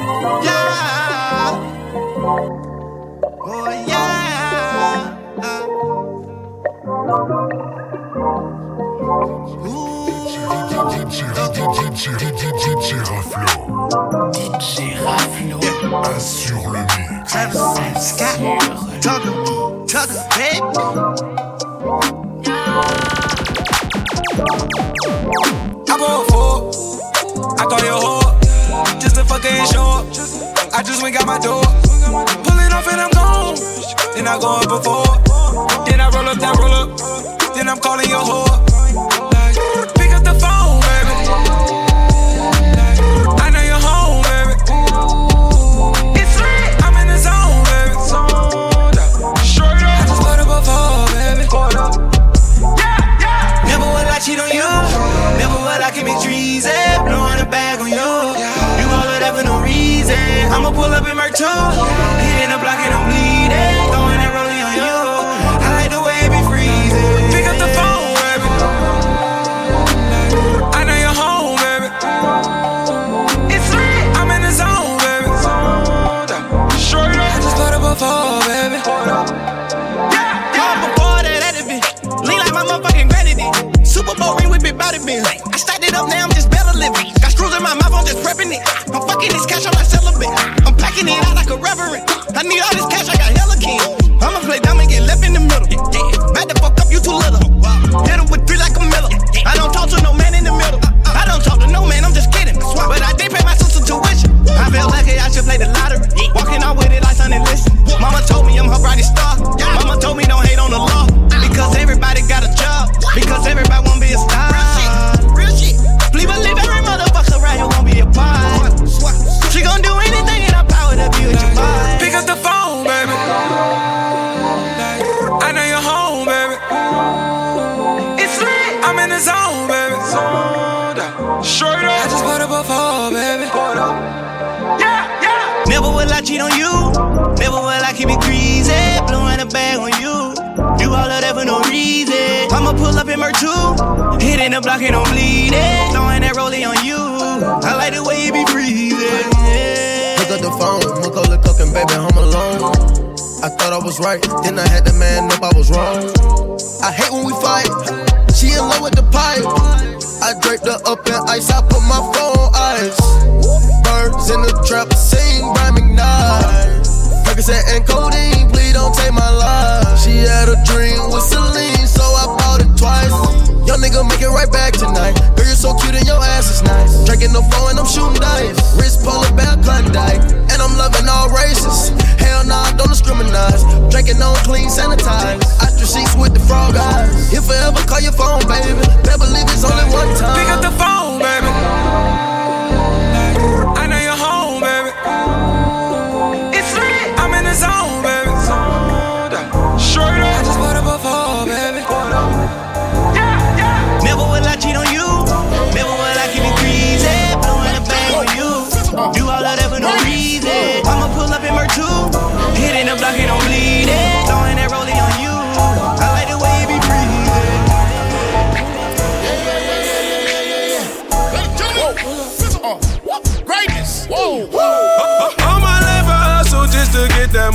Yeah. I go up before. Then I roll up that roll up. Then I'm calling your whore. Like, pick up the phone, baby. I know you're home, baby. It's lit. I'm in the zone, baby. Straight up. I just put up before, baby. Never would I cheat on you. Never would I commit treason. Blowing a bag on you. You all of that for no reason. I'ma pull up in Merc 2. Bins. I stacked it up, now I'm just better living. Got screws in my mouth, I'm just prepping it. I'm fucking this cash, I'm not celibate. I'm packing it out like a reverend. I need all this cash, I got hella king. I'ma play and get left in the middle. The fuck up, you too little. Hit him with three like a Do all of that for no reason. I'ma pull up in Merc 2. Hitting the block and I'm bleeding. Throwing that rollie on you. I like the way you be breathing. Pick up the phone, Macaulay cooking, baby, I'm alone. I thought I was right, then I had to man up, I was wrong. I hate when we fight. She in love with the pipe. I draped her up in ice, I put my phone on ice. Birds in the trap, sing by McKnight. Percocet and codeine, nigga, make it right back tonight. Girl, you're so cute and your ass is nice. Drinking no phone and I'm shooting dice. Wrist polar bear Klondike, and I'm loving all races. Hell nah, don't discriminate. Drinking on clean, sanitized. Ostrich sheets with the frog eyes. If I ever call your phone, baby, better believe it's only one time. Pick up the phone, baby.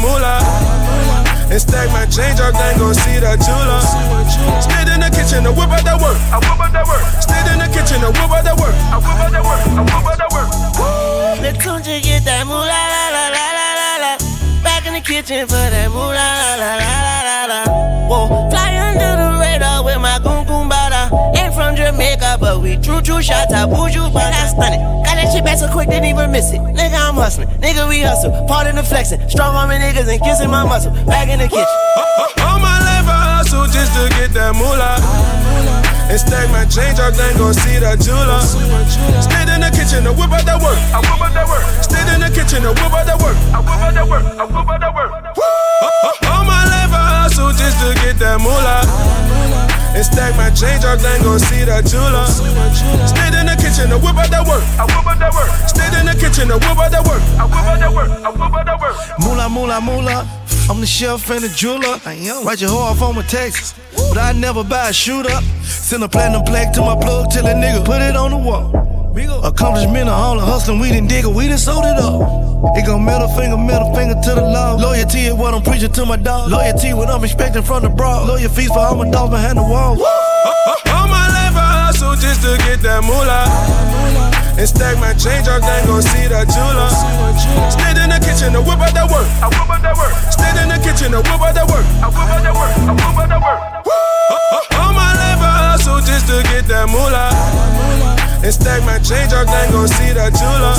Moolah. And stack my change up, then go see the jeweler. Stayed in the kitchen to whip out that work. I whip out that work. Stayed in the kitchen to whip out that work. I whip out that work. I whip out that work. The country get that moolah la la la la la la. Back in the kitchen for that moolah la la la la la. Whoa, fly under the radar with my goon goon bada. Ain't from Jamaica, but we true true shots. I you, but I stun it. Back so quick, didn't even miss it. Nigga, I'm hustling. Nigga, we hustle. Part in the flexing. Strong arming niggas and kissing my muscle. Back in the kitchen. All my life, I hustle just to get that moolah. And stack my change up, then go see that jeweler. Stayed in the kitchen to whip out that work. I whip out that work. Stayed in the kitchen to whip out that work. I whip out that work. I whip out that work. All my life I hustle just to get that moolah. And stack my change up, then go see that jeweler. Stayed in the kitchen to whip out that work. I whip out that work. Stayed in the kitchen to whip out that work. I whip out that work. I whip out that work. Moolah, moolah, moolah. I'm the chef and the jeweler. Write your hoe off on my Texas. But I never buy a shooter. Send a platinum plaque to my plug till a nigga put it on the wall. Accomplishment of all the hustling, we didn't dig it, we done sold it up. It go middle finger, middle finger to the law. Loyalty is what I'm preaching to my dog. Loyalty what I'm expecting from the broad. Loyal fees for all my dogs behind the wall. All my life I hustle just to get that moolah. And stack my change up, then gon' see that jeweler. Stand in the kitchen to whip out that work. I whip out that work. Stand in the kitchen to whip out that work. I whip out that work. I whip out that work. All my life I hustle just to get that moolah. And stack my change up, then gon' see that jeweler.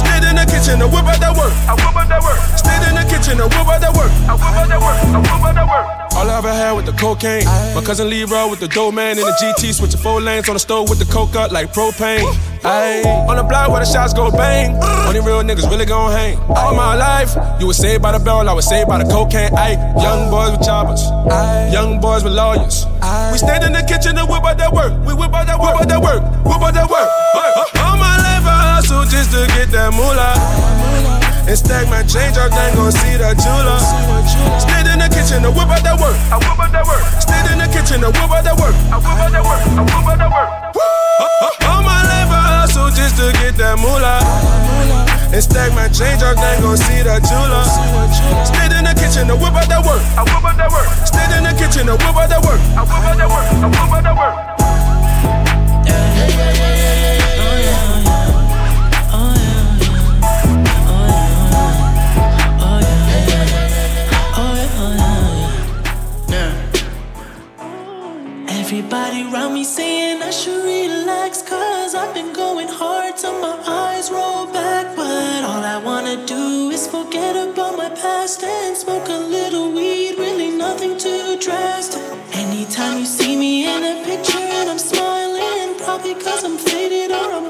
Stand in the kitchen to whip out that work. I whip out that work. Stand in the kitchen whip out that work. I whip out that work. I whip out that work. All I ever had with the cocaine. My cousin Leroy with the dough man in the GT, switching four lanes on the stove with the coke up like propane. Ayy, on the block where the shots go bang. Only real niggas really gon' hang. All my life, you was saved by the bell, I was saved by the cocaine. Ayy, young boys with choppers, young boys with lawyers. We stand in the kitchen and whip out that work. We whip out that work, whip out that work, whip out that work. All my life I hustle just to get that moolah. And stack my change up, then gon' see that jeweler. Stand in the kitchen to whip out that work. I whip out that work. Stand in the kitchen to whip out that work. I whip out that work. I whip out that work. All my life hustle just to get that moolah. And stack my change up, then gon' see that jeweler. Stand in the kitchen to whip out that work. I whip out that work. Stand in the kitchen to whip out that work. I whip out that work. I whip out that work. Everybody around me saying I should relax Cause I've been going hard till my eyes roll back. But all I wanna do is forget about my past And smoke a little weed, really nothing too drastic. Anytime you see me in a picture and I'm smiling Probably cause I'm faded or I'm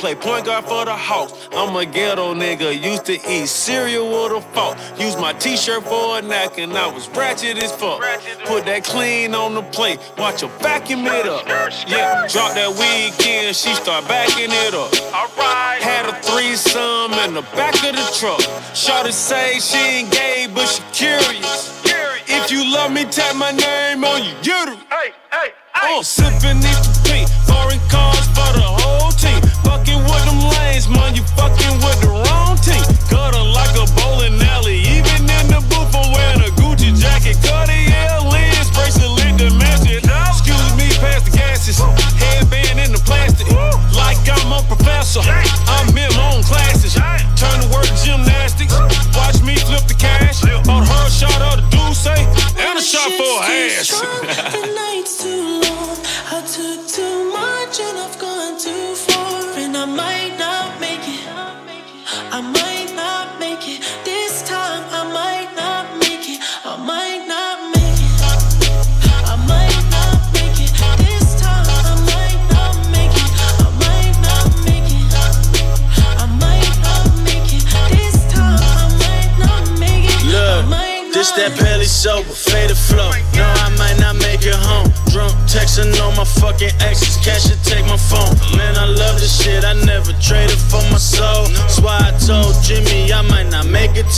play point guard for the Hawks. I'm a ghetto nigga, used to eat cereal with a fork. Use my t-shirt for a neck and I was ratchet as fuck. Put that clean on the plate, watch her vacuum it up. Yeah, drop that weekend, she start backing it up. Had a threesome in the back of the truck. Shorty say she ain't gay, but she curious. If you love me, tap my name on your uterus. Hey, hey, Oh, needs to pee. Foreign cars for the whole team. Fucking with them lanes, man, you fucking with the wrong team. Gutter like a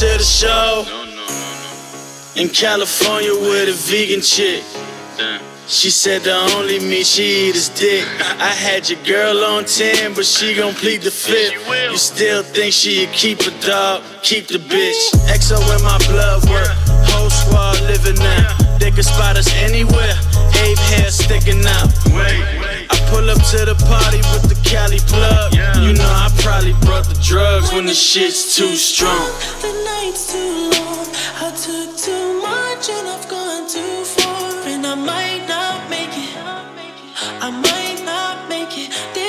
not make it to the show. In California with a vegan chick. She said the only meat she eat is dick. I had your girl on 10, but she gon' plead the fifth. You still think she'd keep a dog? Keep the bitch. XO in my blood work. Whole squad living now. They can spot us anywhere. Ape hair sticking out. I pull up to the party with the Cali plug. You know I probably brought the drugs when the shit's too strong. Took too much and I've gone too far. And I might not make it. I might not make it.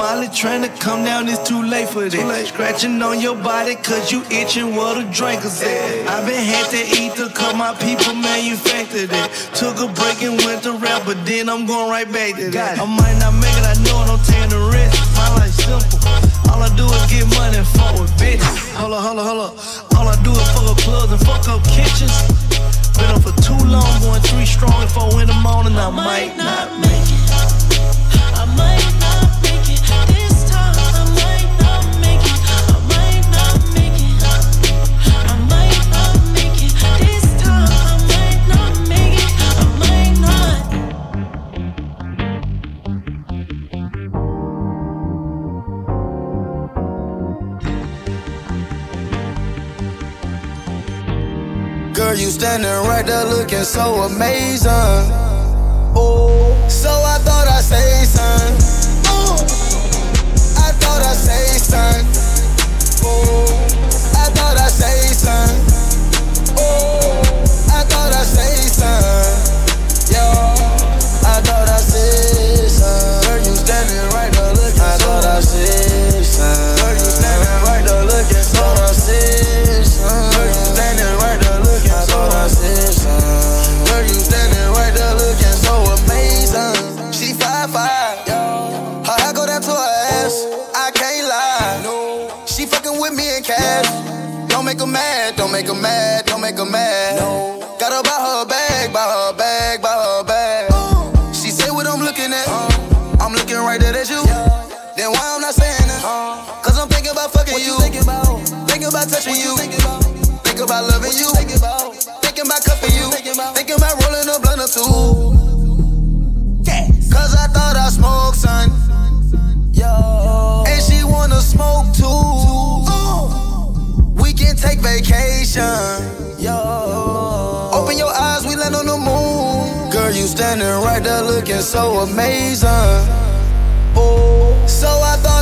Molly, trying to come down, it's too late for that. Scratching on your body, cause you itching what a drinker's at. I been had to eat to cut my people manufactured it. Took a break and went to rap, but then I'm going right back to that. I might not make it, I know it, I'm taking the risk. My life simple. All I do is get money and fuck with bitches. Hold up, hold up, hold up. All I do is fuck up clubs and fuck up kitchens. Been up for too long, going three strong, four in the morning, I, I might not make it. I might Girl, you standing right there looking so amazing. Oh, so I thought I'd say something. Oh, I thought I'd say something. Oh, her mad. No, got her by her bag, by her bag, by her bag. She say what I'm looking at. Uh. I'm looking right there at you. Then why I'm not saying that? Uh. Cause I'm thinking about fucking you. Thinking about, thinking about touching you. Thinking about, thinking about loving you. Thinking about, thinking about cuffing you. Thinking about, thinking about rolling a blunt or two. Cause I thought I smoked, son. Yo. And she wanna smoke too. We can take vacation. Open your eyes, we land on the moon. Girl, you standing right there looking so amazing. Oh, so I thought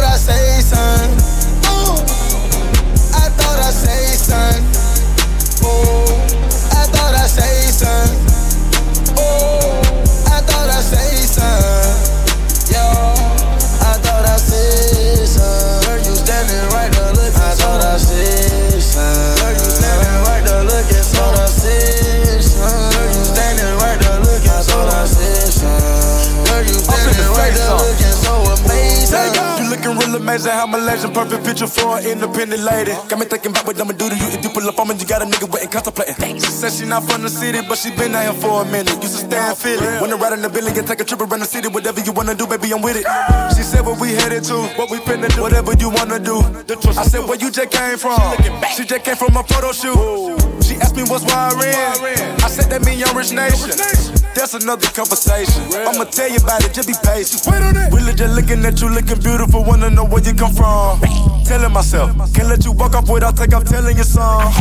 amazing, how Malaysian perfect picture for an independent lady. Got me thinking about what I'ma do to you if you pull up on me. You got a nigga waiting contemplating. She said she not from the city, but she been out here for a minute. Used to stay in Philly. Wanna ride in the building and take a trip around the city. Whatever you wanna do, baby, I'm with it. She said what we headed to, what we finna do, whatever you wanna do. I said where you just came from. She just came from a photo shoot. She asked me what's why I ran. I said that mean young rich nation. That's another conversation. I'ma tell you about it, just be patient. Really just looking at you, looking beautiful, wanna know where you come from. Telling myself, can't let you walk off without take off telling your song.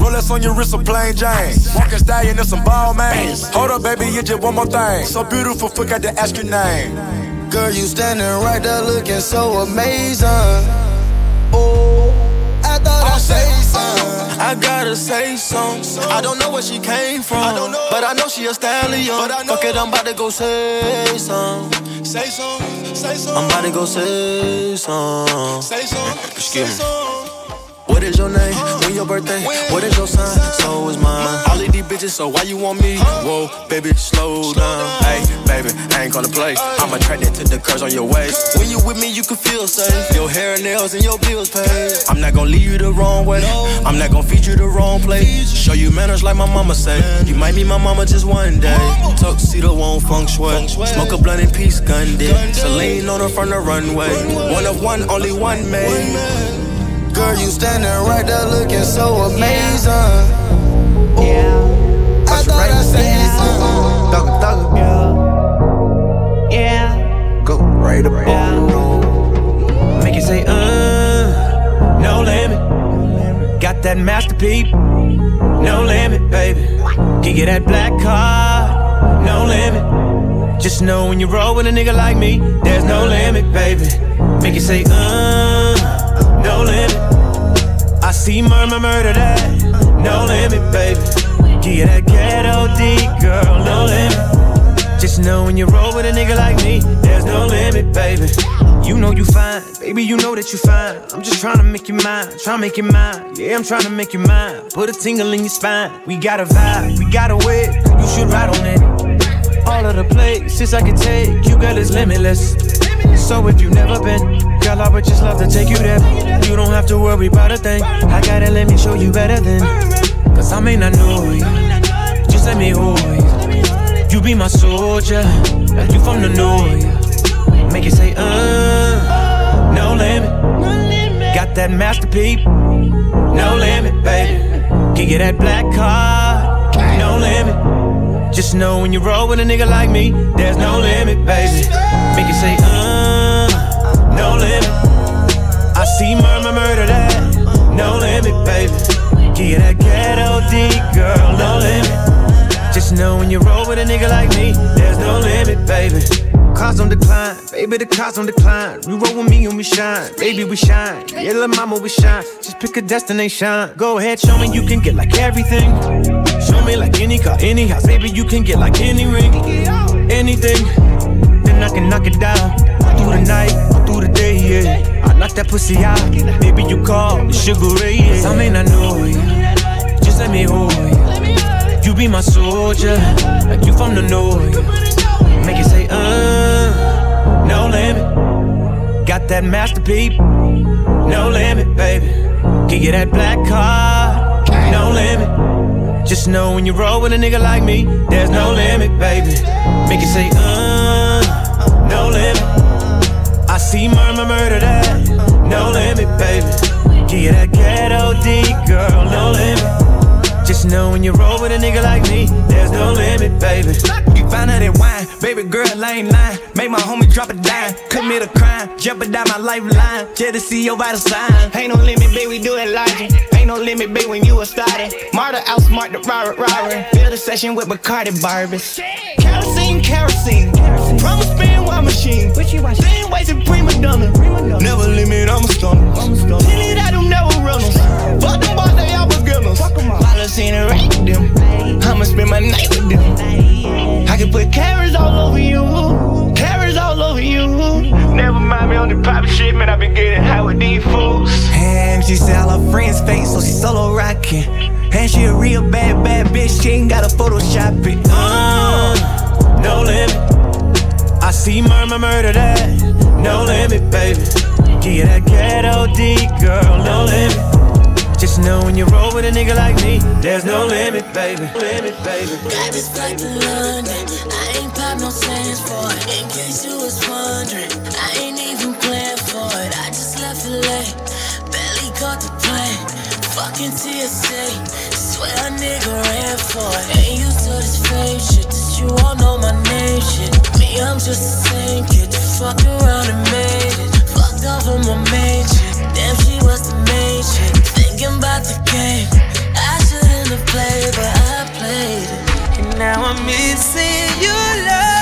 Rolex on your wrist, a plain Jane. Walking stallion and some ball man. Hold up, baby, you just one more thing. So beautiful, forgot to ask your name. Girl, you standing right there looking so amazing. Something. I gotta say something. I don't know where she came from, I don't know. but I know she a stallion. But I know. Fuck it, I'm about to go say something. Say some, say some. I'm about to go say something. Say some, Excuse me. What is your name? When your birthday? What is your sign? So is mine. All of these bitches, so why you want me? Whoa, baby, slow down. Hey, baby, I ain't gonna play. I'm attracted to the curves on your waist. When you with me, you can feel safe. Your hair and nails and your bills paid. I'm not gonna lead you the wrong way. I'm not gonna feed you the wrong place. Show you manners like my mama say. You might meet my mama just one day. Tuxedo won't feng shui. Smoke a blunt in peace, gun dick. Celine on her from the runway. One of one, only one made. Girl, you standing right there looking so amazing. Yeah. I thought I said something. Thugger, thugger. Yeah. Yeah. Go right up Yeah. Make you say, uh, no limit. Got that masterpiece, no limit, baby. Give you that black card, no limit. Just know when you roll with a nigga like me, there's no limit, baby. Make you say, uh, no limit. I see murmur, murder that, no limit, baby. Give that ghetto D, girl, no limit. Just know when you roll with a nigga like me, there's no limit, baby. You know you fine, baby, you know that you fine. I'm just trying to make you mine, trying to make you mine. Yeah, I'm trying to make you mine. Put a tingle in your spine. We got a vibe, we got a way. You should ride on it. All of the places I can take you, girl, is limitless. So if you never been, girl, I would just love to take you there. You don't have to worry about a thing. I gotta let me show you better than. Cause I may not know you. Just let me hold you. You be my soldier, like you from the north. Make it say, uh, no limit. Got that masterpiece, no limit, baby. Give you that black card, no limit. Just know when you roll with a nigga like me, there's no limit, baby. Make it say, uh, no limit. I see murmur murder that, no limit, baby. You that ghetto D, girl, no limit. Just know when you roll with a nigga like me, there's no limit, baby. Cars on decline, baby, the cars on decline. You roll with me and we shine, baby, we shine. Yeah, little mama, we shine. Just pick a destination. Go ahead, show me you can get like everything. Show me like any car, any house, baby, you can get like any ring, anything. Then I can knock it down. Through the night, through the day, yeah. I knock that pussy out. Baby, you call the sugar ray, yeah. I may not know you, just let me hold you. You be my soldier, like you from the north. Make it say, uh, no limit. Got that masterpiece, no limit, baby. Give you that black card, no limit. Just know when you roll with a nigga like me, there's no limit, baby. Make it say, uh, no limit. I see murmur murder that, no limit, baby. Give you that ghetto D, girl, no limit. Just know when you roll with a nigga like me, there's no limit, baby. You find out that wine, baby girl, I ain't lying. Make my homie drop a dime, commit a crime, jeopardize my lifeline. Just to see your vital sign. Ain't no limit, baby, do it logic. Ain't no limit, baby, when you a started. Marta outsmart the robber, robber. Build a session with Bacardi Barbies. Kerosene, kerosene. Promise spin while machine. Same ways in prima donna. Never limit, I'm a stunner. Tilly that do never runners. Fuck them boys, they all beginners. Policy and rank them. I'ma spend my night with them. I can put carrots all over you. Carrots all over you. Never mind me on the pop shit, man. i been getting high with these fools. And she said all her friends fake, so she solo rocking. And she a real bad, bad bitch, she ain't gotta Photoshop it. Uh, no limit. See murmur murder that, no limit, baby. Give you that ghetto D, girl, no limit. Just know when you roll with a nigga like me, there's no limit, baby. Limit, baby. Got this flight to London. I ain't pop no sands for it. In case you was wondering, I ain't even planned for it. I just left LA, barely caught the plane. Fucking TSA, swear a nigga ran for it. Ain't used to this fake shit, you all know my name shit. Me, I'm just the same kid fucked around and made it. Fucked off on my main damn she was the main chick. Thinking about the game, I shouldn't have played, but I played it. And now I'm missing your love.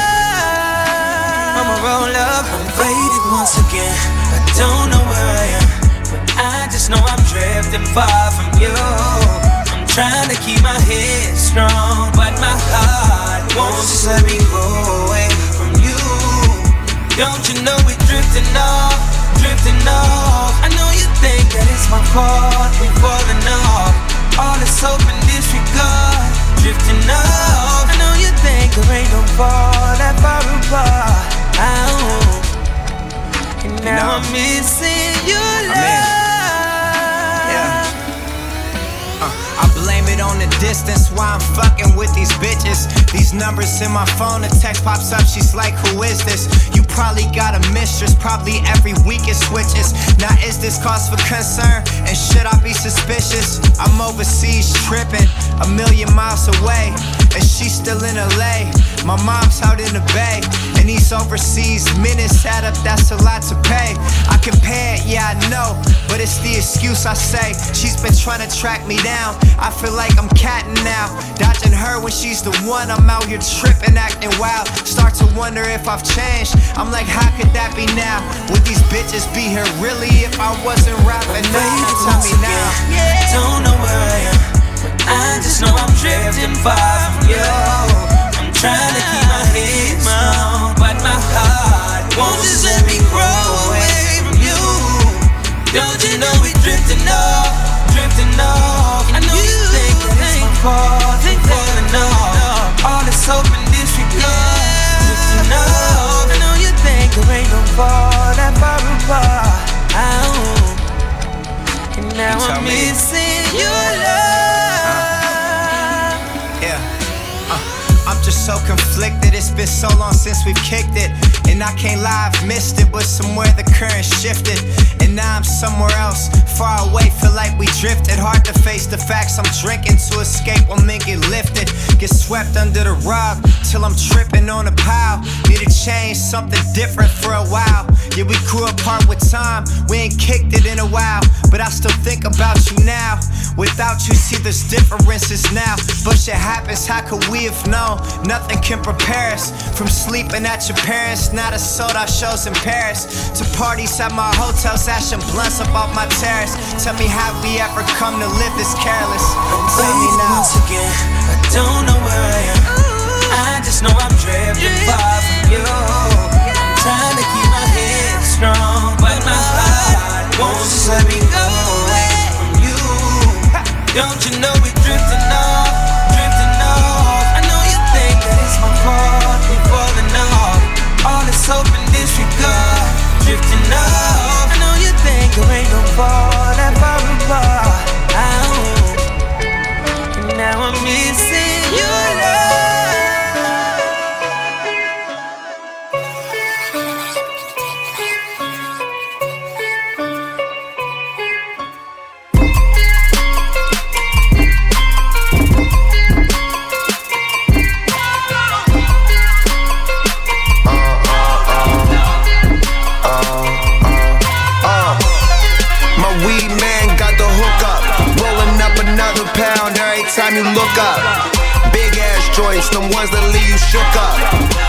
I'ma roll up, I'm faded once again. I don't know where I am, but I just know I'm drifting far from you. I'm trying to keep my head strong, but my heart won't just let me go away from you. Don't you know we're drifting off, drifting off? I know you think that it's my fault, we're falling off. All this hope and disregard, drifting off. I know you think there ain't no fall that far apart. Oh. And now I'm missing your love. I blame it on the distance why I'm fucking with these bitches. These numbers in my phone, a text pops up, she's like, Who is this? You probably got a mistress, probably every week it switches. Now, is this cause for concern? And should I be suspicious? I'm overseas tripping, a million miles away, and she's still in LA. My mom's out in the bay, and these overseas minutes add up, that's a lot to pay. I compare it, yeah, I know, but it's the excuse I say. She's been trying to track me down. I feel like I'm catting now, dodging her when she's the one. I'm out here tripping, acting wild. Start to wonder if I've changed. I'm like, how could that be now? Would these bitches be here really if I wasn't rapping? Now, tell me now. Yeah. Don't know where I am, I just know I'm drifting far from you. I'm trying to keep my head small, but my heart Won't just let me grow away from you. Don't you know we drifting off, drifting off? My fault, falling off. All this hope and disregard, drifting off. I know you think there ain't no fall that far apart. And now I'm missing your love. So conflicted. It's been so long since we've kicked it. And I can't lie, I've missed it. But somewhere the current shifted. And now I'm somewhere else, far away. Feel like we drifted. Hard to face the facts. I'm drinking to escape when men get lifted. Get swept under the rug till I'm tripping on a pile. Need to change something different for a while. Yeah, we grew apart with time. We ain't kicked it in a while. But I still think about you now. Without you, see there's differences now. But shit happens, how could we have known? Nothing can prepare us from sleeping at your parents. not to sold out shows in Paris. To parties at my hotels, ashing blunts up off my terrace. Tell me, how we ever come to live this careless? Tell me now. Once again, I don't know where I am. I just know I'm drifting far from you. Strong, but my heart won't just let me go away from you. Don't you know we drifting off, drifting off? I know you think that it's my fault, we falling off. All this hope and disregard, drifting off. I know you think there ain't no fall that far apart. Oh. And now I'm missing joints, them ones that leave you shook up.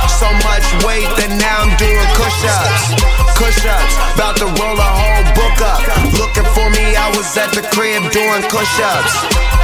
So much weight that now I'm doing push ups. Push ups, about to roll a whole book up. Looking for me, I was at the crib doing push ups.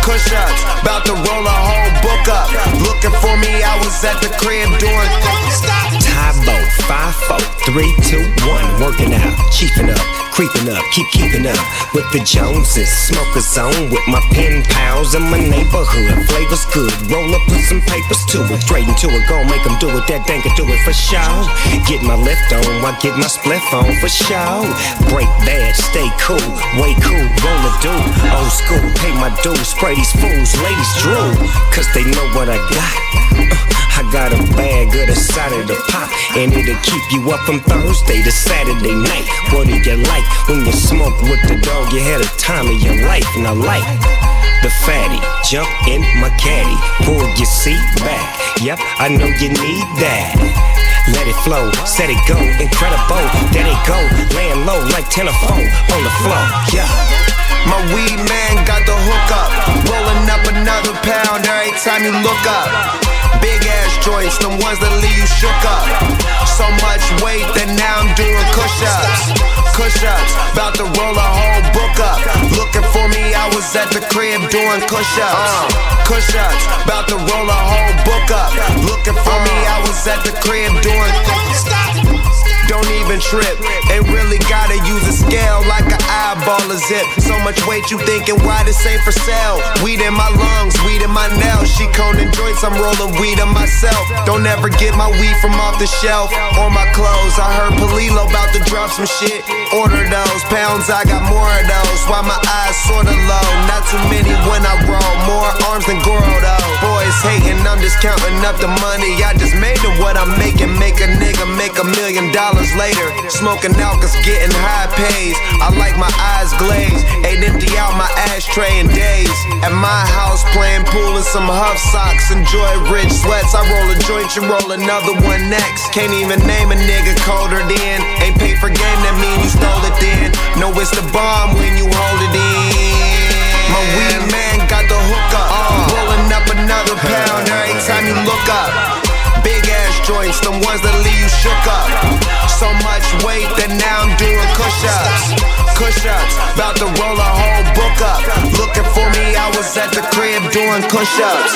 Push ups, about to roll a whole book up. Looking for me, I was at the crib doing. Tybo, 5 4, 3, 2, 1. Working out, chiefing up, creeping up, keep keeping up with the Joneses. Smoke a zone with my pen pals in my neighborhood. Flavors good, roll up, put some papers to it. Straight into it, gon' make them do it. That dang can do it for sure. Get my lift on, I get my spliff on for sure. Break bad, stay cool, way cool, roll a do. Old school, pay my dues, spray these fools, ladies drool. Cause they know what I got. Uh, got a bag of the side of the pop, and it'll keep you up from Thursday to Saturday night. What do you like when you smoke with the dog? You had a time of your life, and I like the fatty. Jump in my caddy, pull your seat back. Yep, I know you need that. Let it flow, set it go, incredible. There it go, laying low like telephone on the floor. Yeah. My weed man got the hook up. Rolling another pound every time you look up. Big ass joints, them ones that leave you shook up. So much weight that now I'm doing push ups. Push ups, about to roll a whole book up. Looking for me, I was at the crib doing push ups. Push ups, about to roll a whole book up. Looking for me, I was at the crib doing. Don't even trip. Ain't really gotta use a scale like an eyeball a zip. So much weight you thinking why this ain't for sale? Weed in my lungs, weed in my nails. She coning joints, I'm rolling weed on myself. Don't ever get my weed from off the shelf or my clothes. I heard Palilo about to drop some shit. Order those pounds, I got more of those. Why my eyes sorta low? Not too many when I roll. More arms than though. Boys hating, I'm just counting up the money. I just made it what I'm making. Make a nigga make a million dollars later. Smoking out cause getting high pays. I like my eyes glazed. Ain't empty out my ashtray in days. At my house playing pool in some huff socks. Enjoy rich sweats. I roll a joint, you roll another one next. Can't even name a nigga colder than. Ain't paid for game, that mean you stole it then. No, it's the bomb when you hold it in. My weed man got the hook up. Rolling up another pound every time you look up. Big ass joints, them ones that leave you shook up. So much weight that now I'm doing push ups. Push ups, about to roll a whole book up. Looking for me, I was at the crib doing push ups.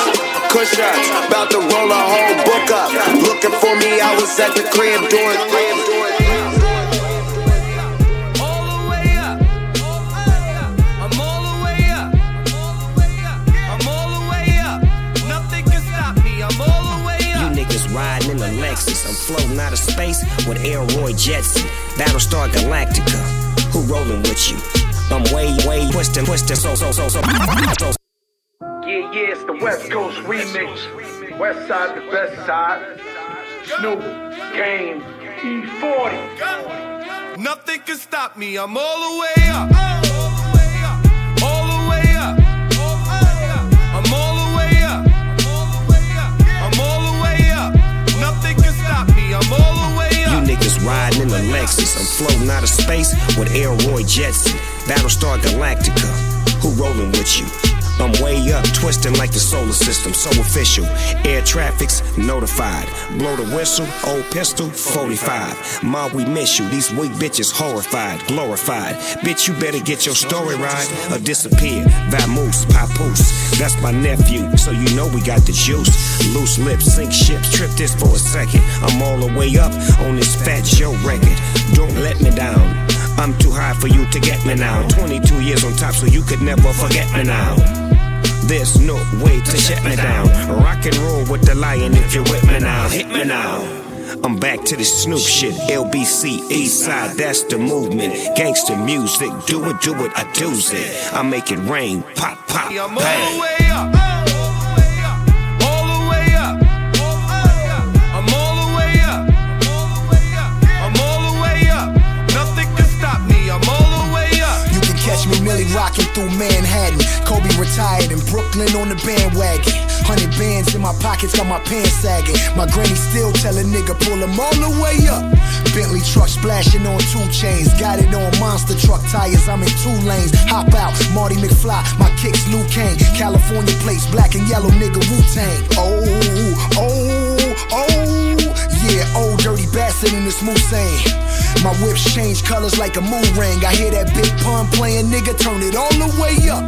Push ups, about to roll a whole book up. Looking for me, I was at the crib doing. Floating out of space with Elroy Jetson. Battlestar Galactica. Who rolling with you? I'm way, way twisting, twisting, so, so, so, so. so. Yeah, yeah, it's the West Coast remix. West side, the best side. Snoop, Game, E40. Nothing can stop me. I'm all the way up. Niggas riding in the Lexus. I'm floating out of space with Elroy Jetson. Battlestar Galactica. Who rolling with you? I'm way up, twisting like the solar system, so official. Air traffic's notified. Blow the whistle, old pistol, 45. Ma, we miss you. These weak bitches horrified, glorified. Bitch, you better get your story right or disappear. Vamoose, papoose. That's my nephew, so you know we got the juice. Loose lips, sink ships, trip this for a second. I'm all the way up on this Fat Joe record. Don't let me down. I'm too high for you to get me now. 22 years on top, so you could never forget me now. There's no way to shut me down. Rock and roll with the lion if you're with me now. Hit me now. I'm back to the Snoop shit. LBC, East Side, that's the movement. Gangster music, do it, do it, I do it. I make it rain, pop, pop, I'm all the bang. way up. All the way up. I'm all the way up. I'm all the way up. Nothing can stop me. I'm all the way up. You can catch me Millie rocking through Manhattan. Kobe retired in Brooklyn on the bandwagon. Hundred bands in my pockets, got my pants sagging. My granny still tell a nigga pull him all the way up. Bentley truck splashing on two chains. Got it on monster truck tires. I'm in two lanes. Hop out, Marty McFly. My kicks Luke Kane. California plates, black and yellow nigga Wu Tang. Oh, oh, oh. Yeah, old dirty bastard in this Moussain. My whips change colors like a moon ring. I hear that big pun playing, nigga. Turn it all the way up.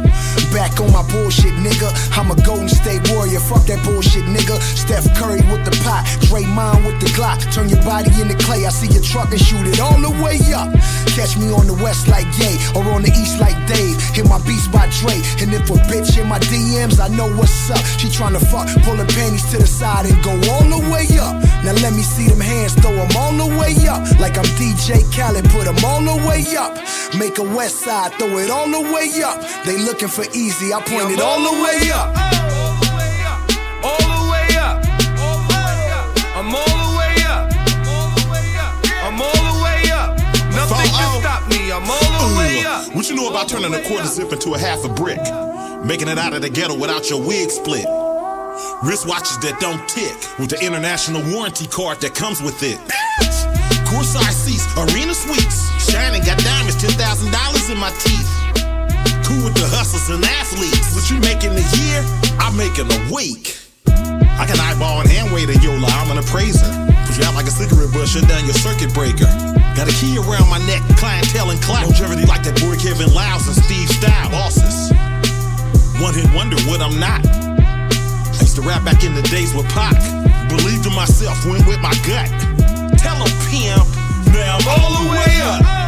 Back on my bullshit, nigga. I'm a Golden State Warrior. Fuck that bullshit, nigga. Steph Curry with the pot. Draymond with the Glock. Turn your body into clay. I see your truck and shoot it all the way up. Catch me on the west like Ye or on the east like Dave. Hit my beats by Dre. And if a bitch in my DMs, I know what's up. She tryna fuck, pull her panties to the side and go all the way up. Now let me see them hands, throw them all the way up. Like I'm DJ Khaled, put them all the way up. Make a west side, throw it all the way up. They looking for easy, I point it all the way up. All the way up. I'm all the way up. I'm all the way up. Nothing can stop me. I'm all the way up. What you know about turning a quarter zip into a half a brick? Making it out of the ghetto without your wig split. Wristwatches that don't tick with the international warranty card that comes with it. Courtside seats, arena suites. Shining, got diamonds, $10,000 in my teeth. Cool with the hustlers and athletes. What you make in a year, I make in a week. I can eyeball and hand wait a Yola, I'm an appraiser. Put you out like a cigarette butt, shut down your circuit breaker. Got a key around my neck, clientele and clout. Longevity like that boy Kevin Liles and Steve Stoute. Bosses. One hit wonder what I'm not. I used to rap back in the days with Pac. Believed in myself, went with my gut. Tell him pimp, now I'm all the way up.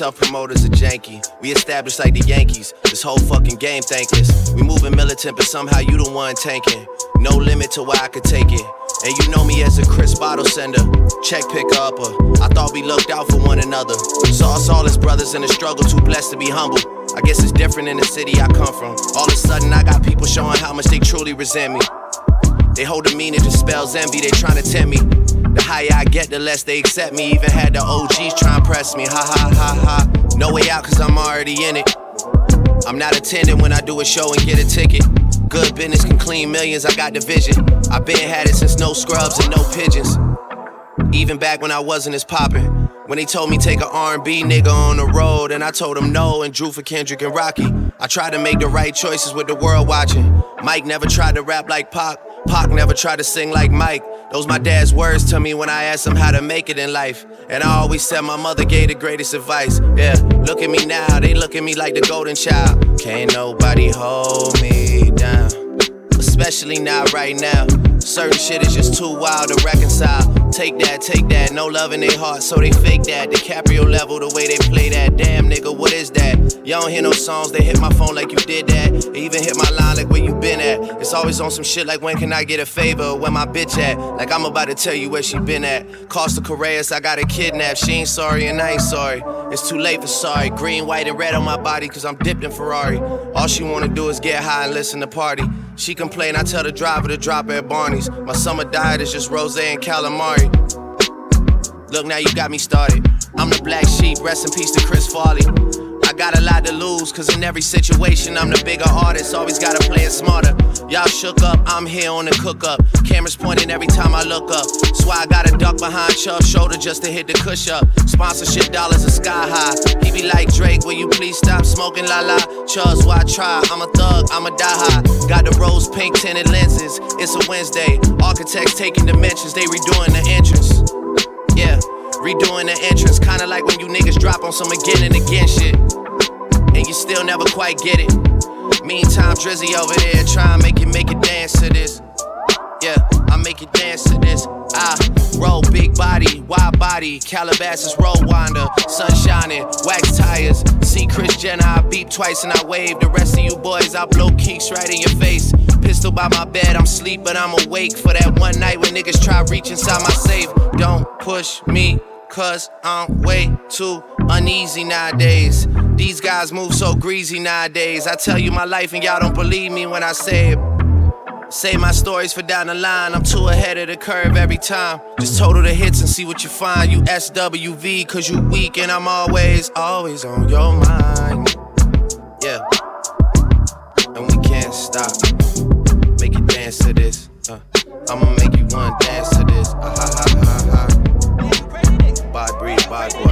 All you self promoters are janky. We established like the Yankees. This whole fucking game thankless. We moving militant, but somehow you the one tanking. No limit to where I could take it. And you know me as a Chris bottle sender, check picker upper. I thought we looked out for one another. Saw us all as brothers in the struggle, too blessed to be humble. I guess it's different in the city I come from. All of a sudden, I got people showing how much they truly resent me. They hold a meaning to spells envy, they trying to tempt me. The higher I get, the less they accept me. Even had the OGs try and press me. Ha ha ha ha. No way out, cause I'm already in it. I'm not attending when I do a show and get a ticket. Good business can clean millions, I got the vision. i been had it since no scrubs and no pigeons. Even back when I wasn't as poppin'. When they told me take a R&B nigga on the road, and I told them no and drew for Kendrick and Rocky. I tried to make the right choices with the world watching. Mike never tried to rap like Pac. Pac never tried to sing like Mike. Those my dad's words to me when I asked him how to make it in life. And I always said my mother gave the greatest advice. Yeah, look at me now, they look at me like the golden child. Can't nobody hold me down especially not right now. Certain shit is just too wild to reconcile. Take that, take that, no love in their heart, so they fake that. DiCaprio level, the way they play that. Damn nigga, what is that? Y'all don't hear no songs, they hit my phone like you did that. They even hit my line like where you been at. It's always on some shit like when can I get a favor? Where my bitch at? Like I'm about to tell you where she been at. Costa Correas, I got a kidnap. She ain't sorry and I ain't sorry. It's too late for sorry. Green, white, and red on my body, cause I'm dipped in Ferrari. All she wanna do is get high and listen to party. She complain, I tell the driver to drop her at Barney's. My summer diet is just rose and calamari. Look, now you got me started. I'm the black sheep, rest in peace to Chris Farley. I got a lot to lose, cause in every situation, I'm the bigger artist, always gotta play it smarter. Y'all shook up, I'm here on the cook up. Cameras pointing every time I look up. That's why I gotta duck behind Chubb's shoulder just to hit the cush up. Sponsorship dollars are sky high. He be like Drake, will you please stop smoking la la? Chubb's why I try, I'm a thug, I'm a die high. Got the rose pink tinted lenses, it's a Wednesday. Architects taking dimensions, they redoing the entrance. Yeah. Redoing the entrance, kinda like when you niggas drop on some again and again shit. And you still never quite get it. Meantime, Drizzy over there try and make it make it dance to this. Yeah, I make it dance to this. I roll big body, wide body, Calabasas roll winder, sun shining, wax tires. See Kris Jenner, I beep twice and I wave. The rest of you boys, I blow keeks right in your face. Pistol by my bed, I'm sleep, but I'm awake for that one night when niggas try reach inside my safe. Don't push me, cause I'm way too uneasy nowadays. These guys move so greasy nowadays. I tell you my life and y'all don't believe me when I say it. Say my stories for down the line. I'm too ahead of the curve every time. Just total the hits and see what you find. You SWV, cause you weak, and I'm always, always on your mind. Yeah. And we can't stop. Make you dance to this. Uh, I'ma make you one dance to this. Uh, ha ha ha ha. Bad breed, bad boy.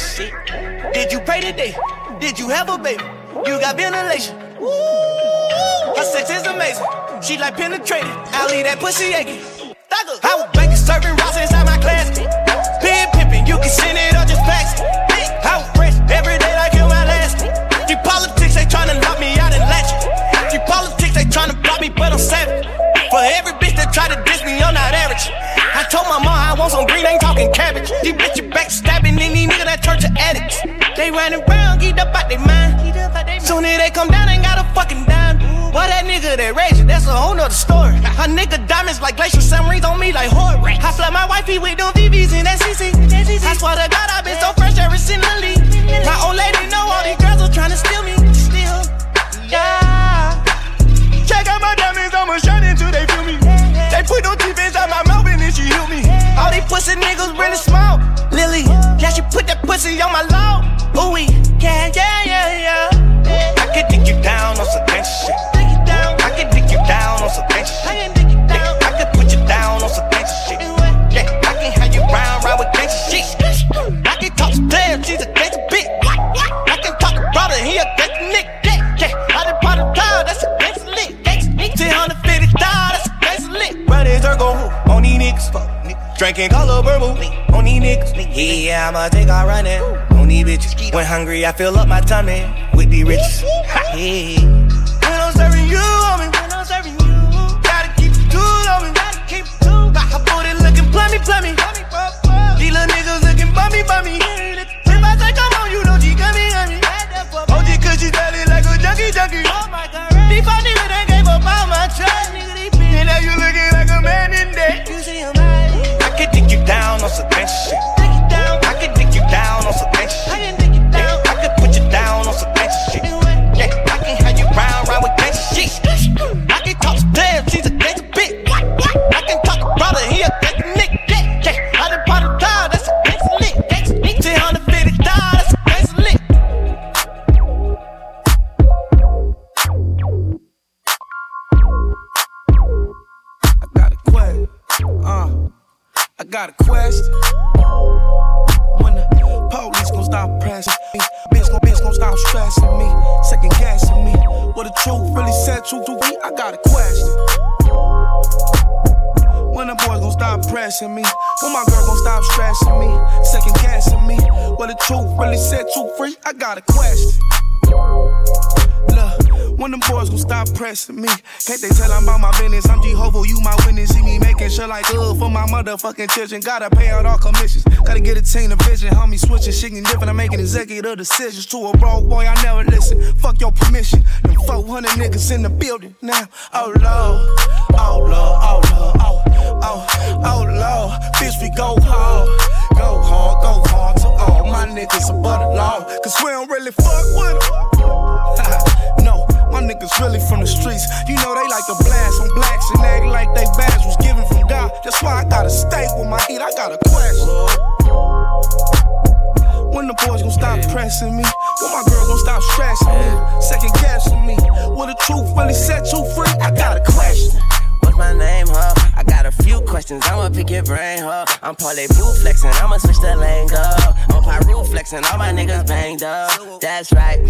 Shit. Did you pray today? Did you have a baby? You got ventilation. Her sex is amazing. She like penetrating. I leave that pussy aching. I was baking serving rocks inside my class. Pin pimping, you can send it or just fax it. For every bitch that try to diss me, I'm not average. I told my mom I want some green, ain't talking cabbage. These bitches backstabbing any nigga that church of addicts. They running around, get up out their mind. Soon as they come down, ain't got a fucking dime. Why that nigga that raging, that's a whole nother story. A nigga diamonds like glacial submarines on me like horror. I flood my wifey with them VVs in that CC. I swear to God, I've been so fresh ever since league. My old lady know all these girls are trying to steal me. Still, yeah. Check out my diamonds, I'ma shine until they feel me. They put no teeth inside my mouth and then she heal me. All these pussy niggas really small. Lily, yeah, she put that pussy on my law. Ooh, yeah, yeah, yeah, yeah. Circle on these niggas, fuck niggas. Drinking color purple on these niggas. Yeah, I'ma take our running on these bitches. When hungry, I fill up my tummy with these riches. Yeah. When I'm serving you, homie. When I'm serving you, gotta keep it cool, homie. Gotta keep it cool. Got her booty looking plummy, plummy. These little niggas looking bummy, bummy. If I say come on, you know she got me, got me. OG cause she belly like a junkie, junkie. Oh my god. These niggas done gave up all my trust. Free? I got a question. When them boys gon' stop pressing me? Can't they tell I'm about my business? I'm Jehovah, you my witness. See me making sure like good for my motherfucking children. Gotta pay out all commissions. Gotta get a team of vision. Homie switching, shit getting different. I'm making executive decisions to a broke boy. I never listen. Fuck your permission. Them 400 niggas in the building now. Oh lord, oh lord, oh lord, oh, oh, oh lord. Bitch, we go hard, go hard, go hard to all my niggas above the law. Cause we don't really fuck with them. no, my niggas really from the streets. You know they like to blast on blacks and act like they badge was given from God. That's why I gotta stay with my heat. I got a question. When the boys gon' stop pressing me? When my girl gon' stop stressing me? Second guessing me? Will the truth really set you free? I got a question. My name, huh? I got a few questions, I'ma pick your brain, huh? I'm Paulie Blue flexing, I'ma switch the lane, go. I'm Pyru flexing, all my niggas banged up. That's right,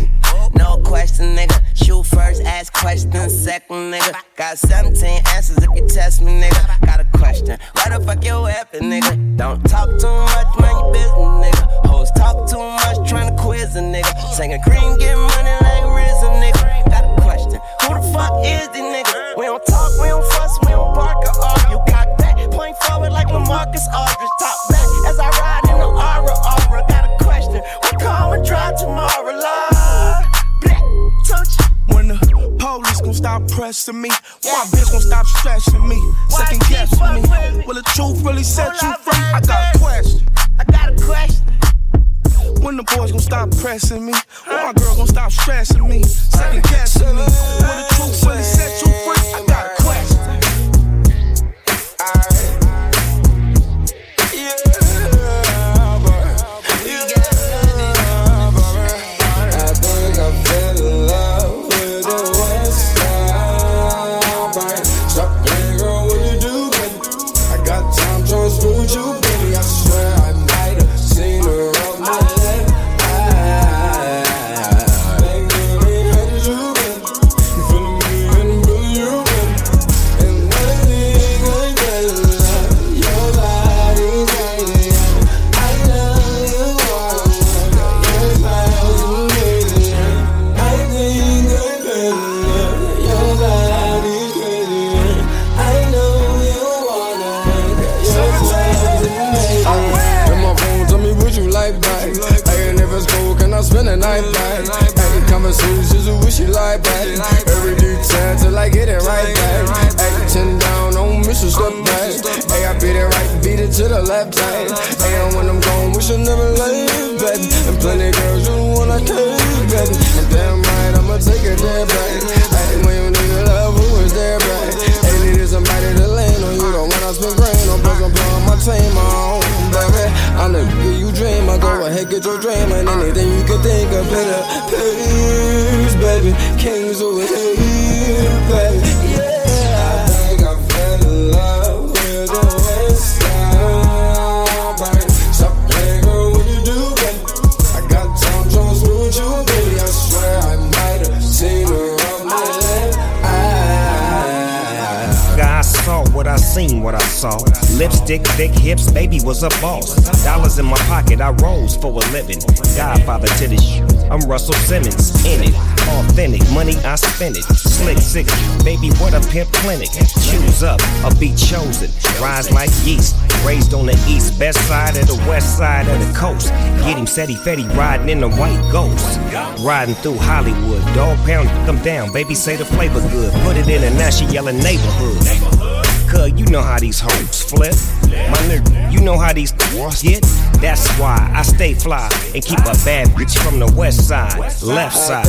no question, nigga. Shoot first, ask questions second, nigga. Got 17 answers if you test me, nigga. Got a question, where the fuck your weapon, nigga? Don't talk too much, man, you business, nigga. Hoes talk too much, tryna quiz a nigga. Singing cream, get money like RZA, who the fuck is this nigga? We don't talk, we don't fuss, we don't bark or argue. Got back, point forward like LaMarcus Aldridge. Top back as I ride in the aura, aura. Got a question, we car I'ma drive tomorrow, Lord? Black, touch. When the police gon' stop pressing me? When my bitch gon' stop stressing me? Second guessing me? Will the truth really set you free? I got a question. I got a question. When the boys gon' stop pressing me? When my girl gon' stop stressing me? Second guessing me? Will the truth really set back. Every detail till I get it right back. Ten down on mission step back. Hey, I beat it right, beat it to the left. Hey, and when I'm gone, we should never leave, baby. And plenty girls you wanna take, baby. And damn right, I'ma take it there back. Go ahead, get your dream and anything you can think of. Better please, baby. Kings over here, baby. Yeah. Seen, what I saw. Lipstick, thick hips, baby was a boss. Dollars in my pocket, I rose for a living. Godfather to this sh- I'm Russell Simmons in it. Authentic, money I spend it. Slick, sick, baby, what a pimp clinic. Choose up, a be chosen. Rise like yeast. Raised on the east, best side of the west side of the coast. Get him Seti Fetty riding in the white ghost. Riding through Hollywood, dog pound, come down. Baby say the flavor good. Put it in and now yelling neighborhood. Cuz you know how these hoes flip. My nigga, you know how these get. That's why I stay fly and keep a bad bitch from the west side, left side.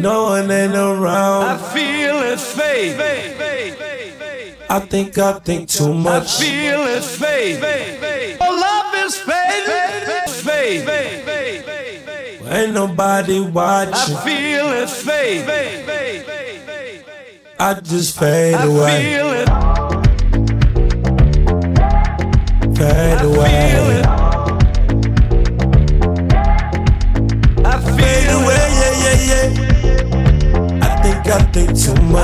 no one ain't around. I feel it fade. I think I think too much. I feel it fade. Oh, love is fading. Fade. Well, ain't nobody watching. I feel it fade. I just fade I away. Fade away.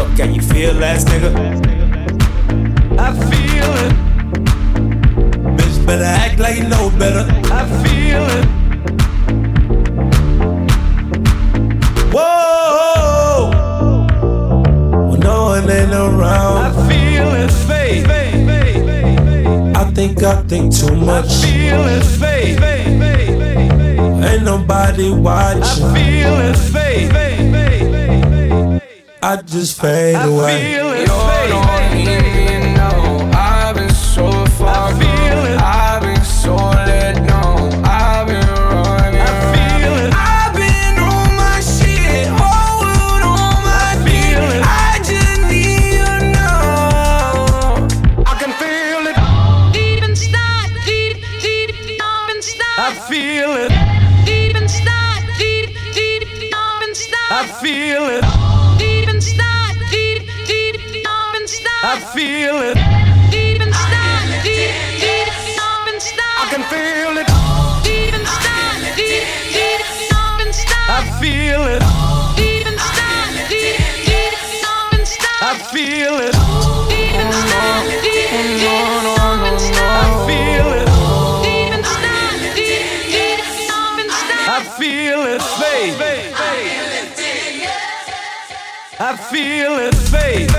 up. Can you feel last nigga? I feel it. Bitch, better act like you know better. I feel it. Whoa. When no one ain't around. I feel it, faith. I think I think too much. I feel it, faith. Ain't nobody watching. I feel it, faith. I just fade away. feel is faith.